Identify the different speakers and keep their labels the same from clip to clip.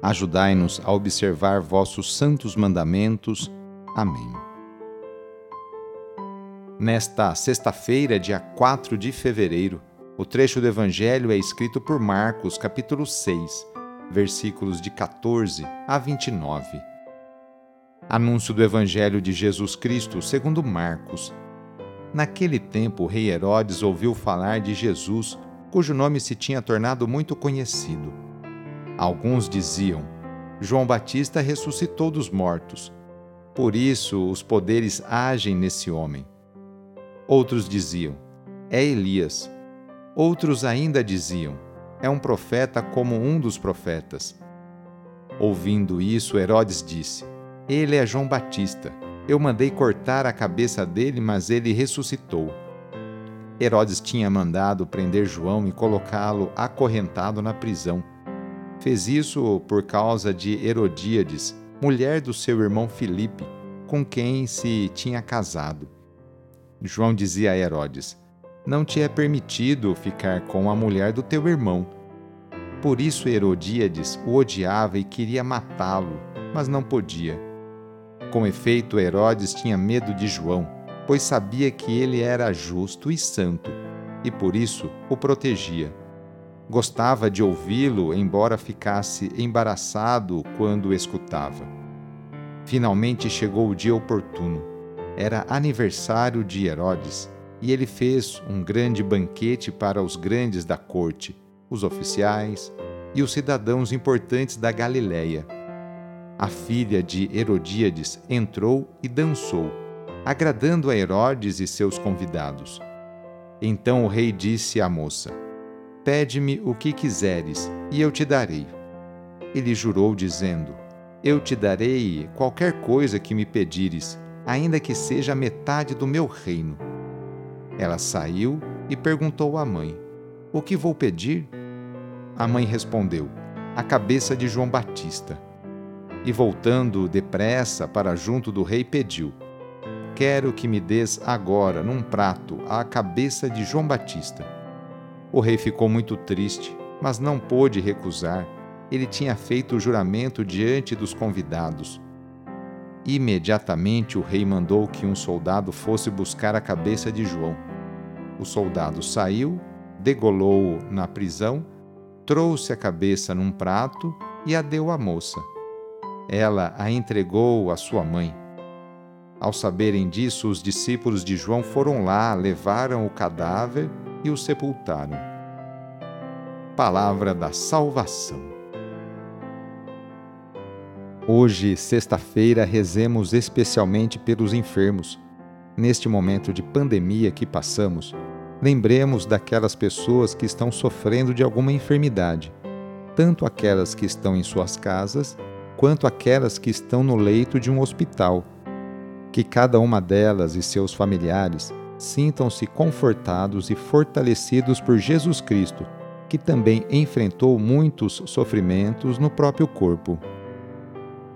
Speaker 1: Ajudai-nos a observar vossos santos mandamentos. Amém. Nesta sexta-feira, dia 4 de fevereiro, o trecho do Evangelho é escrito por Marcos, capítulo 6, versículos de 14 a 29. Anúncio do Evangelho de Jesus Cristo segundo Marcos. Naquele tempo, o rei Herodes ouviu falar de Jesus, cujo nome se tinha tornado muito conhecido Alguns diziam: João Batista ressuscitou dos mortos. Por isso os poderes agem nesse homem. Outros diziam: É Elias. Outros ainda diziam: É um profeta como um dos profetas. Ouvindo isso, Herodes disse: Ele é João Batista. Eu mandei cortar a cabeça dele, mas ele ressuscitou. Herodes tinha mandado prender João e colocá-lo acorrentado na prisão Fez isso por causa de Herodíades, mulher do seu irmão Filipe, com quem se tinha casado. João dizia a Herodes: Não te é permitido ficar com a mulher do teu irmão. Por isso Herodíades o odiava e queria matá-lo, mas não podia. Com efeito, Herodes tinha medo de João, pois sabia que ele era justo e santo, e por isso o protegia. Gostava de ouvi-lo, embora ficasse embaraçado quando escutava. Finalmente chegou o dia oportuno. Era aniversário de Herodes e ele fez um grande banquete para os grandes da corte, os oficiais e os cidadãos importantes da Galiléia. A filha de Herodíades entrou e dançou, agradando a Herodes e seus convidados. Então o rei disse à moça: Pede-me o que quiseres, e eu te darei. Ele jurou, dizendo: Eu te darei qualquer coisa que me pedires, ainda que seja a metade do meu reino. Ela saiu e perguntou à mãe: O que vou pedir? A mãe respondeu: A cabeça de João Batista. E voltando depressa para junto do rei, pediu: Quero que me des agora, num prato, a cabeça de João Batista. O rei ficou muito triste, mas não pôde recusar. Ele tinha feito o juramento diante dos convidados. Imediatamente o rei mandou que um soldado fosse buscar a cabeça de João. O soldado saiu, degolou-o na prisão, trouxe a cabeça num prato e a deu à moça. Ela a entregou à sua mãe. Ao saberem disso, os discípulos de João foram lá, levaram o cadáver e o sepultaram. Palavra da Salvação. Hoje, sexta-feira, rezemos especialmente pelos enfermos. Neste momento de pandemia que passamos, lembremos daquelas pessoas que estão sofrendo de alguma enfermidade, tanto aquelas que estão em suas casas, quanto aquelas que estão no leito de um hospital. Que cada uma delas e seus familiares sintam-se confortados e fortalecidos por Jesus Cristo, que também enfrentou muitos sofrimentos no próprio corpo.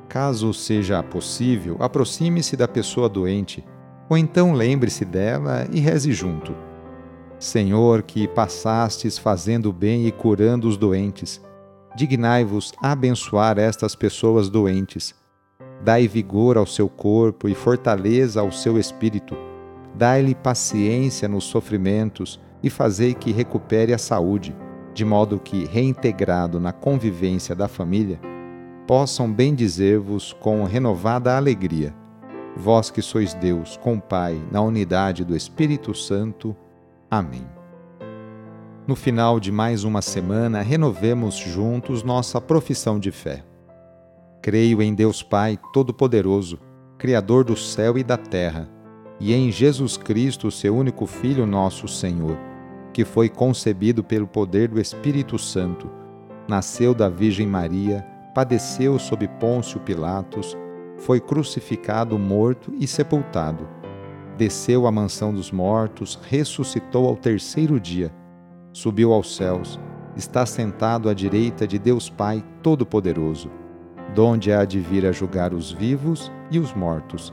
Speaker 1: Caso seja possível, aproxime-se da pessoa doente, ou então lembre-se dela e reze junto. Senhor, que passastes fazendo bem e curando os doentes, dignai-vos abençoar estas pessoas doentes. Dai vigor ao seu corpo e fortaleza ao seu espírito dai-lhe paciência nos sofrimentos e fazei que recupere a saúde, de modo que, reintegrado na convivência da família, possam bendizer-vos com renovada alegria. Vós que sois Deus, com Pai, na unidade do Espírito Santo. Amém. No final de mais uma semana, renovemos juntos nossa profissão de fé. Creio em Deus Pai Todo-Poderoso, Criador do céu e da terra, e em Jesus Cristo, seu único Filho, nosso Senhor, que foi concebido pelo poder do Espírito Santo, nasceu da Virgem Maria, padeceu sob Pôncio Pilatos, foi crucificado, morto e sepultado. Desceu à mansão dos mortos, ressuscitou ao terceiro dia, subiu aos céus, está sentado à direita de Deus Pai Todo-Poderoso donde há de vir a julgar os vivos e os mortos.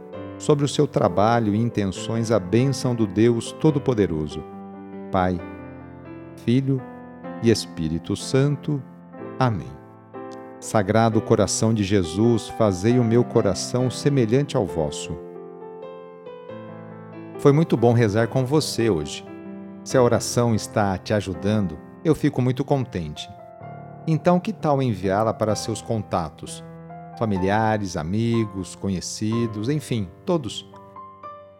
Speaker 1: sobre o seu trabalho e intenções a bênção do Deus Todo-Poderoso, Pai, Filho e Espírito Santo. Amém. Sagrado coração de Jesus, fazei o meu coração semelhante ao vosso. Foi muito bom rezar com você hoje. Se a oração está te ajudando, eu fico muito contente. Então, que tal enviá-la para seus contatos? Familiares, amigos, conhecidos, enfim, todos.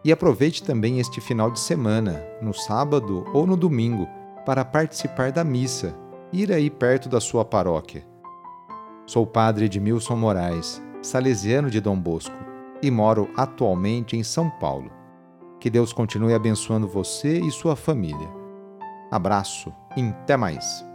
Speaker 1: E aproveite também este final de semana, no sábado ou no domingo, para participar da missa, ir aí perto da sua paróquia. Sou o padre Edmilson Moraes, salesiano de Dom Bosco, e moro atualmente em São Paulo. Que Deus continue abençoando você e sua família. Abraço e até mais!